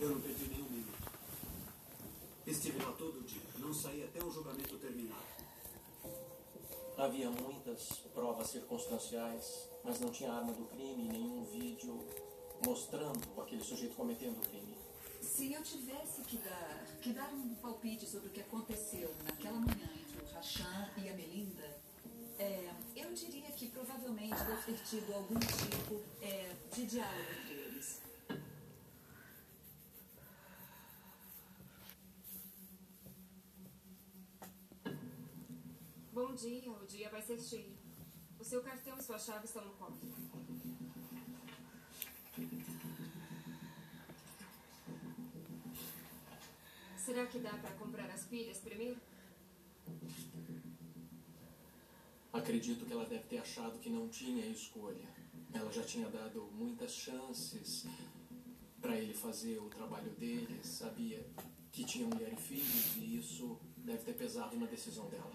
Eu não perdi nenhum minuto. Estive lá todo dia. Não saí até o julgamento terminar. Havia muitas provas circunstanciais, mas não tinha arma do crime, nenhum vídeo mostrando aquele sujeito cometendo o crime. Se eu tivesse que dar, que dar um palpite sobre o que aconteceu naquela manhã entre o Rachan e a Melinda, é, eu diria que provavelmente deve ter tido algum tipo é, de diálogo entre eles. Dia, o dia vai ser cheio. O seu cartão e sua chave estão no cofre. Será que dá para comprar as pilhas primeiro? Acredito que ela deve ter achado que não tinha escolha. Ela já tinha dado muitas chances para ele fazer o trabalho dele, sabia que tinha mulher e filhos e isso deve ter pesado na decisão dela.